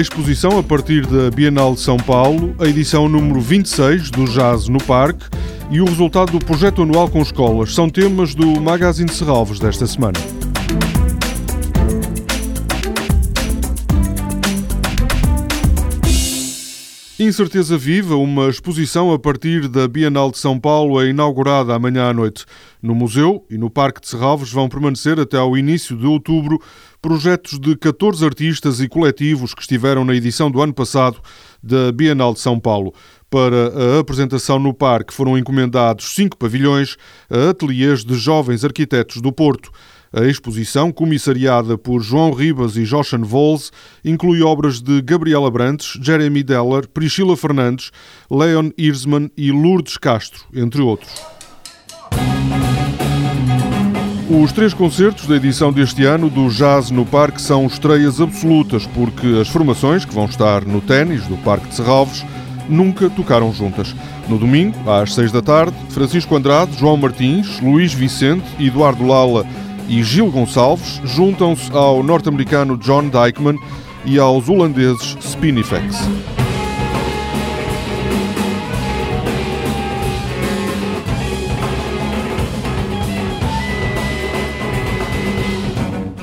exposição a partir da Bienal de São Paulo, a edição número 26 do Jazz no Parque e o resultado do projeto anual com escolas são temas do Magazine Serralves desta semana. Incerteza Viva, uma exposição a partir da Bienal de São Paulo, é inaugurada amanhã à noite. No museu e no Parque de Serralves vão permanecer até ao início de outubro projetos de 14 artistas e coletivos que estiveram na edição do ano passado da Bienal de São Paulo. Para a apresentação no parque foram encomendados cinco pavilhões a ateliês de jovens arquitetos do Porto. A exposição, comissariada por João Ribas e Joshan Vols, inclui obras de Gabriela Brantes, Jeremy Deller, Priscila Fernandes, Leon Irsman e Lourdes Castro, entre outros. Os três concertos da edição deste ano do Jazz no Parque são estreias absolutas, porque as formações que vão estar no ténis do Parque de Serralves nunca tocaram juntas. No domingo, às seis da tarde, Francisco Andrade, João Martins, Luís Vicente, Eduardo Lala e Gil Gonçalves juntam-se ao norte-americano John Dykeman e aos holandeses Spinifex.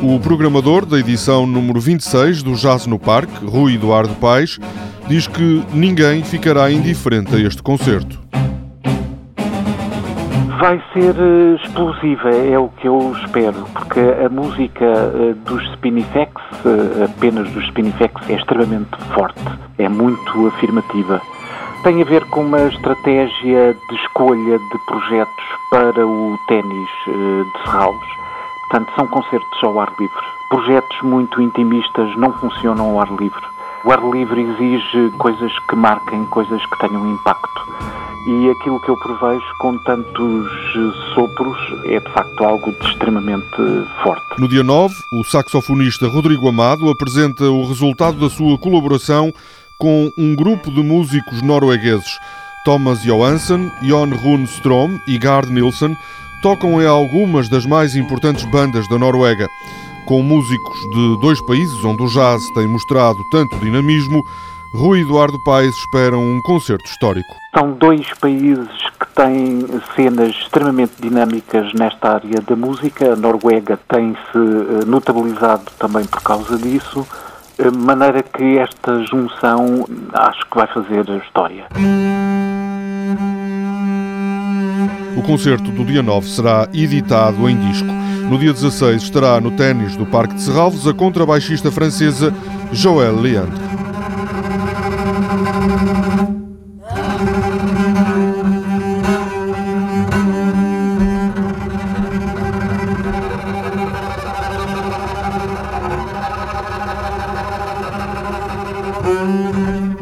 O programador da edição número 26 do Jazz no Parque, Rui Eduardo Paes, diz que ninguém ficará indiferente a este concerto. Vai ser eh, explosiva, é o que eu espero, porque a música eh, dos Spinifex, eh, apenas dos Spinifex, é extremamente forte, é muito afirmativa. Tem a ver com uma estratégia de escolha de projetos para o ténis de Serralves. Portanto, são concertos ao ar livre. Projetos muito intimistas não funcionam ao ar livre. O ar livre exige coisas que marquem, coisas que tenham impacto e aquilo que eu prevejo com tantos sopros é de facto algo de extremamente forte. No dia 9, o saxofonista Rodrigo Amado apresenta o resultado da sua colaboração com um grupo de músicos noruegueses. Thomas Johansson, Jon Rune Strom e Gard Nilsson tocam em algumas das mais importantes bandas da Noruega. Com músicos de dois países onde o jazz tem mostrado tanto dinamismo, Rui Eduardo Paes espera um concerto histórico. São dois países que têm cenas extremamente dinâmicas nesta área da música. A Noruega tem-se eh, notabilizado também por causa disso, de maneira que esta junção acho que vai fazer história. O concerto do dia 9 será editado em disco. No dia 16 estará no ténis do Parque de Serralves a contrabaixista francesa Joëlle Leandre.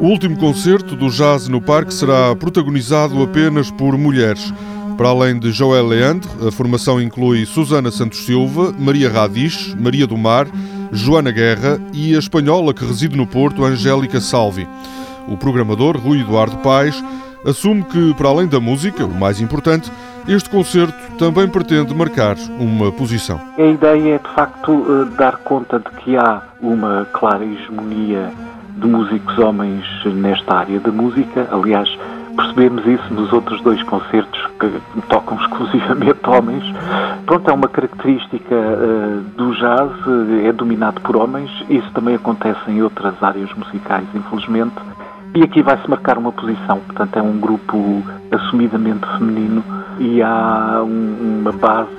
O último concerto do Jazz no Parque será protagonizado apenas por mulheres. Para além de Joel Leandre, a formação inclui Susana Santos Silva, Maria Radis, Maria do Mar, Joana Guerra e a espanhola que reside no Porto, Angélica Salvi. O programador, Rui Eduardo Paes, assume que, para além da música, o mais importante, este concerto também pretende marcar uma posição. A ideia é, de facto, eh, dar conta de que há uma clara hegemonia de músicos homens nesta área da música. Aliás, percebemos isso nos outros dois concertos que tocam exclusivamente homens. Pronto, é uma característica uh, do jazz, é dominado por homens. Isso também acontece em outras áreas musicais, infelizmente. E aqui vai-se marcar uma posição, portanto, é um grupo assumidamente feminino e há um, uma base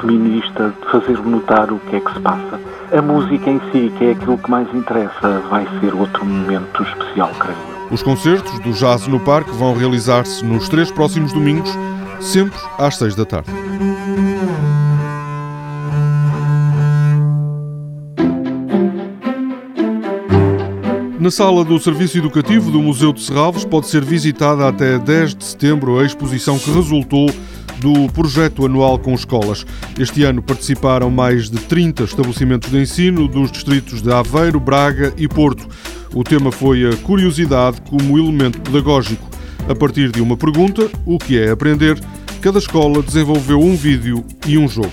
feminista de fazer notar o que é que se passa. A música em si, que é aquilo que mais interessa, vai ser outro momento especial, creio Os concertos do Jazz no Parque vão realizar-se nos três próximos domingos, sempre às seis da tarde. Na sala do Serviço Educativo do Museu de Serralves pode ser visitada até 10 de setembro a exposição que resultou do projeto anual com escolas. Este ano participaram mais de 30 estabelecimentos de ensino dos distritos de Aveiro, Braga e Porto. O tema foi a curiosidade como elemento pedagógico. A partir de uma pergunta, o que é aprender, cada escola desenvolveu um vídeo e um jogo.